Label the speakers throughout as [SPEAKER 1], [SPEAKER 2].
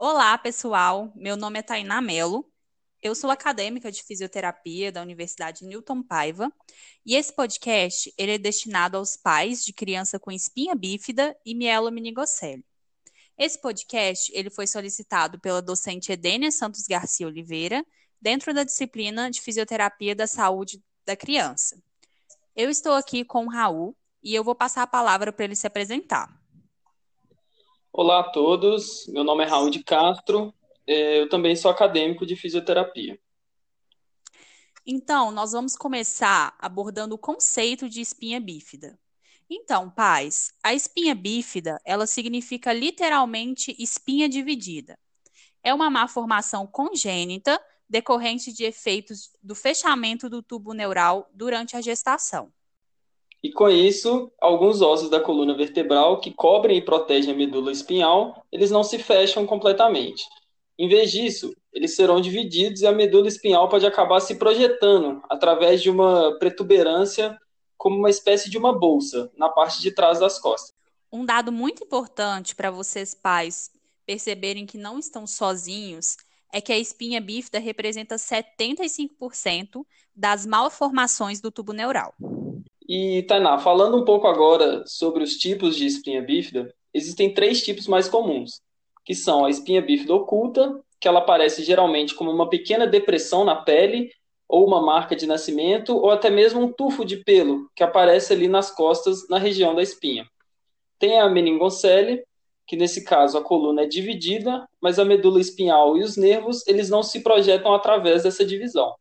[SPEAKER 1] Olá, pessoal. Meu nome é Tainá Mello. Eu sou acadêmica de fisioterapia da Universidade Newton Paiva, e esse podcast ele é destinado aos pais de criança com espinha bífida e mielomeningocele. Esse podcast ele foi solicitado pela docente Edênia Santos Garcia Oliveira, dentro da disciplina de fisioterapia da saúde da criança. Eu estou aqui com o Raul e eu vou passar a palavra para ele se apresentar.
[SPEAKER 2] Olá a todos, meu nome é Raul de Castro, é, eu também sou acadêmico de fisioterapia.
[SPEAKER 1] Então, nós vamos começar abordando o conceito de espinha bífida. Então, pais, a espinha bífida, ela significa literalmente espinha dividida. É uma má formação congênita decorrente de efeitos do fechamento do tubo neural durante a gestação.
[SPEAKER 2] E com isso, alguns ossos da coluna vertebral que cobrem e protegem a medula espinhal, eles não se fecham completamente. Em vez disso, eles serão divididos e a medula espinhal pode acabar se projetando através de uma protuberância como uma espécie de uma bolsa na parte de trás das costas.
[SPEAKER 1] Um dado muito importante para vocês pais perceberem que não estão sozinhos é que a espinha bífida representa 75% das malformações do tubo neural.
[SPEAKER 2] E, Tainá, falando um pouco agora sobre os tipos de espinha bífida, existem três tipos mais comuns, que são a espinha bífida oculta, que ela aparece geralmente como uma pequena depressão na pele, ou uma marca de nascimento, ou até mesmo um tufo de pelo, que aparece ali nas costas, na região da espinha. Tem a meningocele, que nesse caso a coluna é dividida, mas a medula espinhal e os nervos, eles não se projetam através dessa divisão.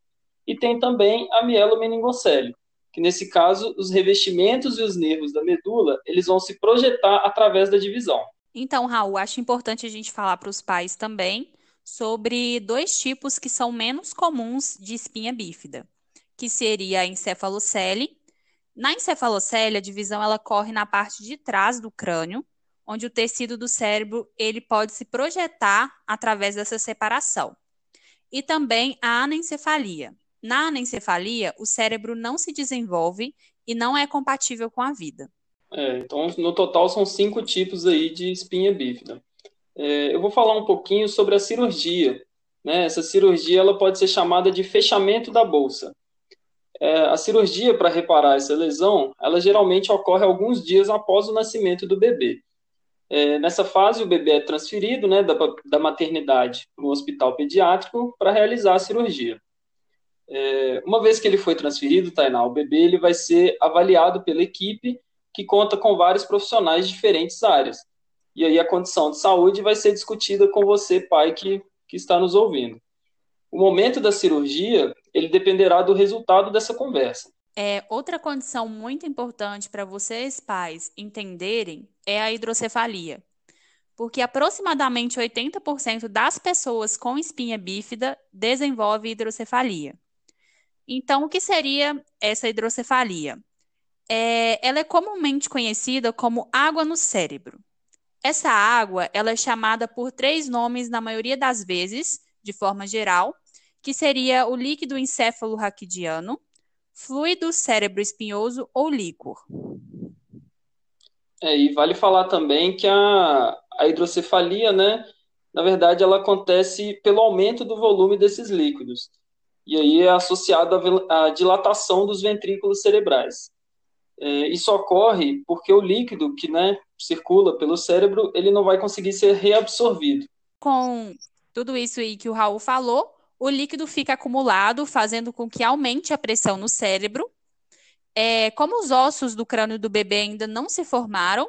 [SPEAKER 2] E tem também a mielomeningocele, que nesse caso os revestimentos e os nervos da medula eles vão se projetar através da divisão.
[SPEAKER 1] Então, Raul, acho importante a gente falar para os pais também sobre dois tipos que são menos comuns de espinha bífida, que seria a encefalocele. Na encefalocele, a divisão ela corre na parte de trás do crânio, onde o tecido do cérebro ele pode se projetar através dessa separação. E também a anencefalia, na anencefalia, o cérebro não se desenvolve e não é compatível com a vida.
[SPEAKER 2] É, então, no total, são cinco tipos aí de espinha bífida. É, eu vou falar um pouquinho sobre a cirurgia. Né? Essa cirurgia ela pode ser chamada de fechamento da bolsa. É, a cirurgia para reparar essa lesão, ela geralmente ocorre alguns dias após o nascimento do bebê. É, nessa fase, o bebê é transferido né, da, da maternidade para um hospital pediátrico para realizar a cirurgia. É, uma vez que ele foi transferido, Tainá, o bebê ele vai ser avaliado pela equipe que conta com vários profissionais de diferentes áreas. E aí a condição de saúde vai ser discutida com você, pai, que, que está nos ouvindo. O momento da cirurgia, ele dependerá do resultado dessa conversa.
[SPEAKER 1] É, outra condição muito importante para vocês, pais, entenderem é a hidrocefalia. Porque aproximadamente 80% das pessoas com espinha bífida desenvolve hidrocefalia. Então, o que seria essa hidrocefalia? É, ela é comumente conhecida como água no cérebro. Essa água ela é chamada por três nomes na maioria das vezes, de forma geral, que seria o líquido encéfalo raquidiano, fluido cérebro espinhoso ou líquor.
[SPEAKER 2] É, e vale falar também que a, a hidrocefalia, né, na verdade, ela acontece pelo aumento do volume desses líquidos e aí é associado à dilatação dos ventrículos cerebrais. É, isso ocorre porque o líquido que né, circula pelo cérebro ele não vai conseguir ser reabsorvido.
[SPEAKER 1] Com tudo isso aí que o Raul falou, o líquido fica acumulado, fazendo com que aumente a pressão no cérebro. É, como os ossos do crânio do bebê ainda não se formaram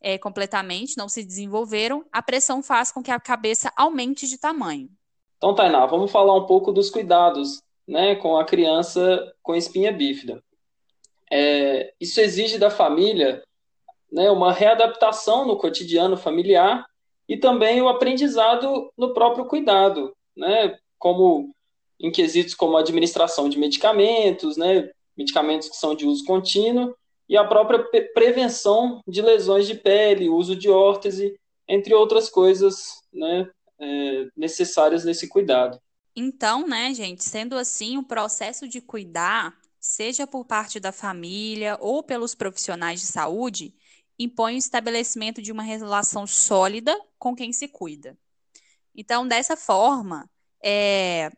[SPEAKER 1] é, completamente, não se desenvolveram, a pressão faz com que a cabeça aumente de tamanho.
[SPEAKER 2] Então, Tainá, vamos falar um pouco dos cuidados né, com a criança com espinha bífida. É, isso exige da família né, uma readaptação no cotidiano familiar e também o aprendizado no próprio cuidado, né, como em quesitos como administração de medicamentos, né, medicamentos que são de uso contínuo, e a própria prevenção de lesões de pele, uso de órtese, entre outras coisas né, é, necessárias nesse cuidado.
[SPEAKER 1] Então, né, gente, sendo assim, o processo de cuidar, seja por parte da família ou pelos profissionais de saúde, impõe o estabelecimento de uma relação sólida com quem se cuida. Então, dessa forma, é,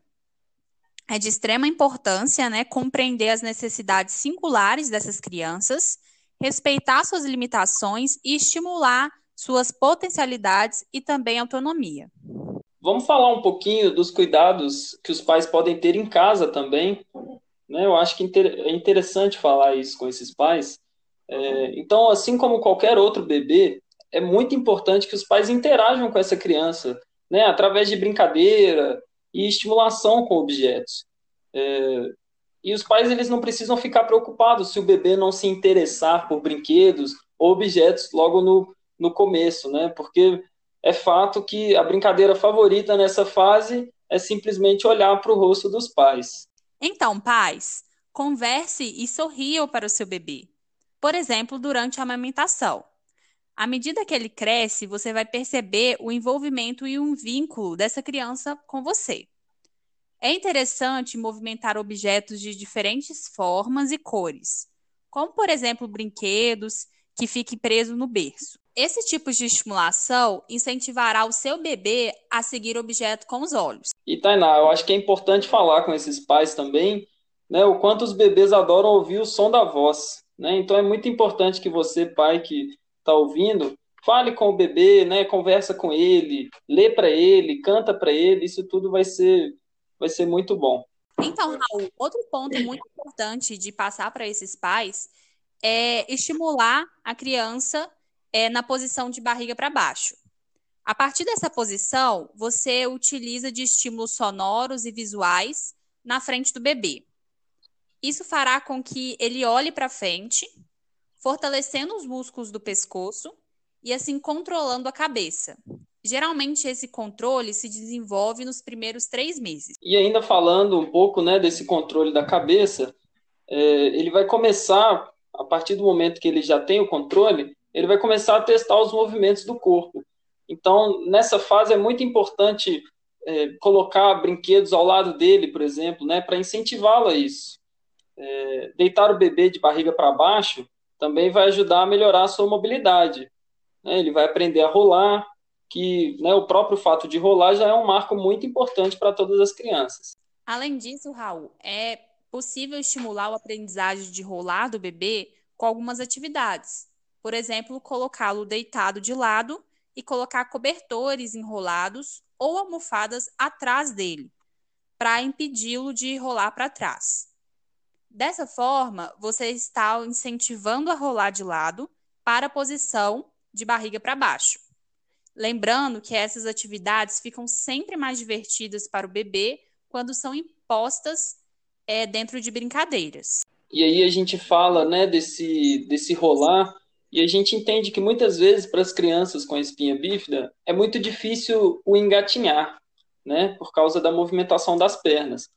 [SPEAKER 1] é de extrema importância né, compreender as necessidades singulares dessas crianças, respeitar suas limitações e estimular suas potencialidades e também autonomia.
[SPEAKER 2] Vamos falar um pouquinho dos cuidados que os pais podem ter em casa também. Né? Eu acho que é interessante falar isso com esses pais. É, então, assim como qualquer outro bebê, é muito importante que os pais interajam com essa criança, né? através de brincadeira e estimulação com objetos. É, e os pais eles não precisam ficar preocupados se o bebê não se interessar por brinquedos ou objetos logo no, no começo, né? Porque é fato que a brincadeira favorita nessa fase é simplesmente olhar para o rosto dos pais.
[SPEAKER 1] Então, pais, converse e sorriam para o seu bebê. Por exemplo, durante a amamentação. À medida que ele cresce, você vai perceber o envolvimento e um vínculo dessa criança com você. É interessante movimentar objetos de diferentes formas e cores, como, por exemplo, brinquedos que fiquem presos no berço. Esse tipo de estimulação incentivará o seu bebê a seguir o objeto com os olhos.
[SPEAKER 2] E Tainá, eu acho que é importante falar com esses pais também, né, o quanto os bebês adoram ouvir o som da voz, né? Então é muito importante que você, pai que está ouvindo, fale com o bebê, né, conversa com ele, lê para ele, canta para ele, isso tudo vai ser vai ser muito bom.
[SPEAKER 1] Então, Raul, outro ponto muito importante de passar para esses pais é estimular a criança é, na posição de barriga para baixo. A partir dessa posição, você utiliza de estímulos sonoros e visuais na frente do bebê. Isso fará com que ele olhe para frente, fortalecendo os músculos do pescoço e assim controlando a cabeça. Geralmente esse controle se desenvolve nos primeiros três meses.
[SPEAKER 2] E ainda falando um pouco né, desse controle da cabeça, é, ele vai começar, a partir do momento que ele já tem o controle, ele vai começar a testar os movimentos do corpo. Então, nessa fase é muito importante é, colocar brinquedos ao lado dele, por exemplo, né, para incentivá-lo a isso. É, deitar o bebê de barriga para baixo também vai ajudar a melhorar a sua mobilidade. Né, ele vai aprender a rolar, que né, o próprio fato de rolar já é um marco muito importante para todas as crianças.
[SPEAKER 1] Além disso, Raul, é possível estimular o aprendizagem de rolar do bebê com algumas atividades. Por exemplo, colocá-lo deitado de lado e colocar cobertores enrolados ou almofadas atrás dele, para impedi-lo de rolar para trás. Dessa forma, você está incentivando a rolar de lado para a posição de barriga para baixo. Lembrando que essas atividades ficam sempre mais divertidas para o bebê quando são impostas é, dentro de brincadeiras.
[SPEAKER 2] E aí a gente fala né, desse, desse rolar e a gente entende que muitas vezes para as crianças com espinha bífida é muito difícil o engatinhar, né, por causa da movimentação das pernas.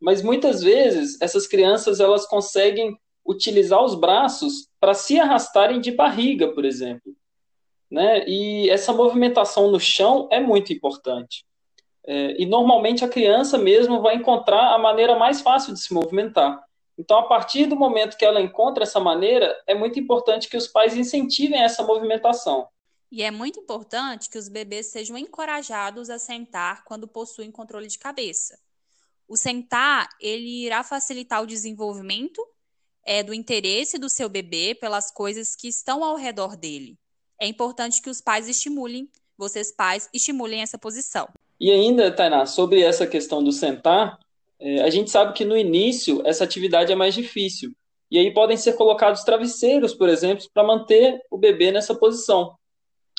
[SPEAKER 2] Mas muitas vezes essas crianças elas conseguem utilizar os braços para se arrastarem de barriga, por exemplo né? E essa movimentação no chão é muito importante. É, e normalmente a criança mesmo vai encontrar a maneira mais fácil de se movimentar. Então, a partir do momento que ela encontra essa maneira, é muito importante que os pais incentivem essa movimentação.
[SPEAKER 1] E é muito importante que os bebês sejam encorajados a sentar quando possuem controle de cabeça. O sentar, ele irá facilitar o desenvolvimento é, do interesse do seu bebê pelas coisas que estão ao redor dele é importante que os pais estimulem, vocês pais, estimulem essa posição.
[SPEAKER 2] E ainda, Tainá, sobre essa questão do sentar, é, a gente sabe que no início essa atividade é mais difícil. E aí podem ser colocados travesseiros, por exemplo, para manter o bebê nessa posição.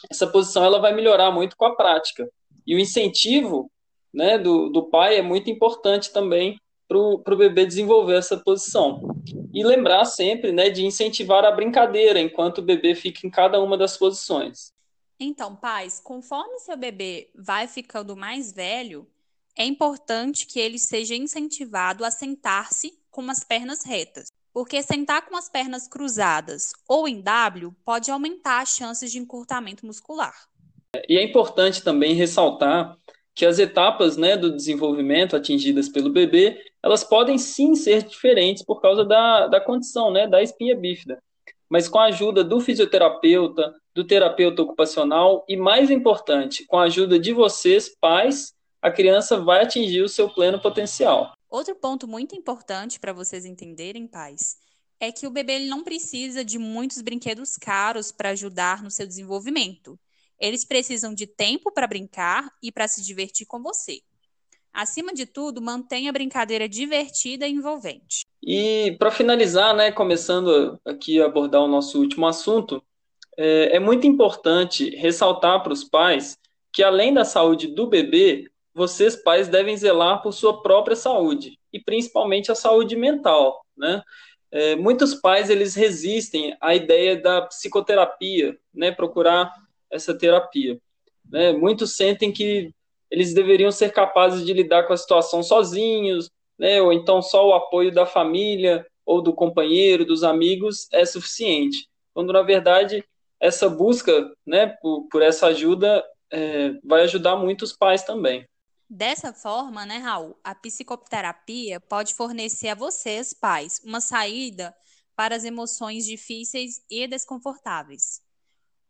[SPEAKER 2] Essa posição ela vai melhorar muito com a prática. E o incentivo né, do, do pai é muito importante também para o bebê desenvolver essa posição. E lembrar sempre né, de incentivar a brincadeira enquanto o bebê fica em cada uma das posições.
[SPEAKER 1] Então, pais, conforme seu bebê vai ficando mais velho, é importante que ele seja incentivado a sentar-se com as pernas retas. Porque sentar com as pernas cruzadas ou em W pode aumentar as chances de encurtamento muscular.
[SPEAKER 2] E é importante também ressaltar que as etapas né, do desenvolvimento atingidas pelo bebê, elas podem sim ser diferentes por causa da, da condição, né, da espinha bífida. mas com a ajuda do fisioterapeuta, do terapeuta ocupacional e, mais importante, com a ajuda de vocês, pais, a criança vai atingir o seu pleno potencial.
[SPEAKER 1] Outro ponto muito importante para vocês entenderem, pais, é que o bebê ele não precisa de muitos brinquedos caros para ajudar no seu desenvolvimento. Eles precisam de tempo para brincar e para se divertir com você. Acima de tudo, mantenha a brincadeira divertida e envolvente.
[SPEAKER 2] E para finalizar, né, começando aqui a abordar o nosso último assunto, é, é muito importante ressaltar para os pais que além da saúde do bebê, vocês pais devem zelar por sua própria saúde e principalmente a saúde mental, né? É, muitos pais eles resistem à ideia da psicoterapia, né? Procurar essa terapia, né? Muitos sentem que eles deveriam ser capazes de lidar com a situação sozinhos, né, ou então só o apoio da família ou do companheiro, dos amigos é suficiente. Quando na verdade essa busca, né, por, por essa ajuda é, vai ajudar muito os pais também.
[SPEAKER 1] Dessa forma, né, Raul, a psicoterapia pode fornecer a vocês, pais, uma saída para as emoções difíceis e desconfortáveis.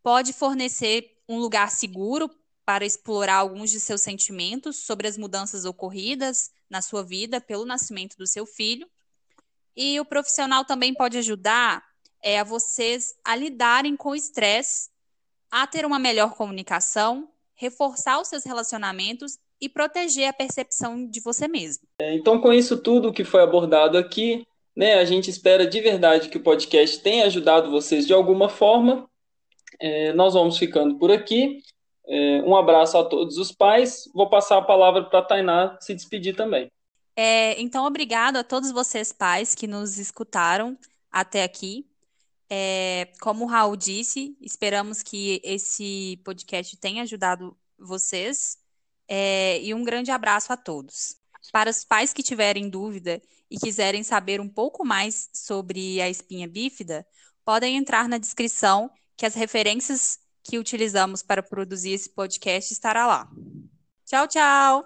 [SPEAKER 1] Pode fornecer um lugar seguro para explorar alguns de seus sentimentos sobre as mudanças ocorridas na sua vida pelo nascimento do seu filho. E o profissional também pode ajudar é, a vocês a lidarem com o estresse, a ter uma melhor comunicação, reforçar os seus relacionamentos e proteger a percepção de você mesmo.
[SPEAKER 2] É, então, com isso tudo que foi abordado aqui, né, a gente espera de verdade que o podcast tenha ajudado vocês de alguma forma. É, nós vamos ficando por aqui. É, um abraço a todos os pais. Vou passar a palavra para a Tainá se despedir também.
[SPEAKER 1] É, então, obrigado a todos vocês, pais, que nos escutaram até aqui. É, como o Raul disse, esperamos que esse podcast tenha ajudado vocês. É, e um grande abraço a todos. Para os pais que tiverem dúvida e quiserem saber um pouco mais sobre a espinha bífida, podem entrar na descrição que as referências que utilizamos para produzir esse podcast estará lá. Tchau, tchau!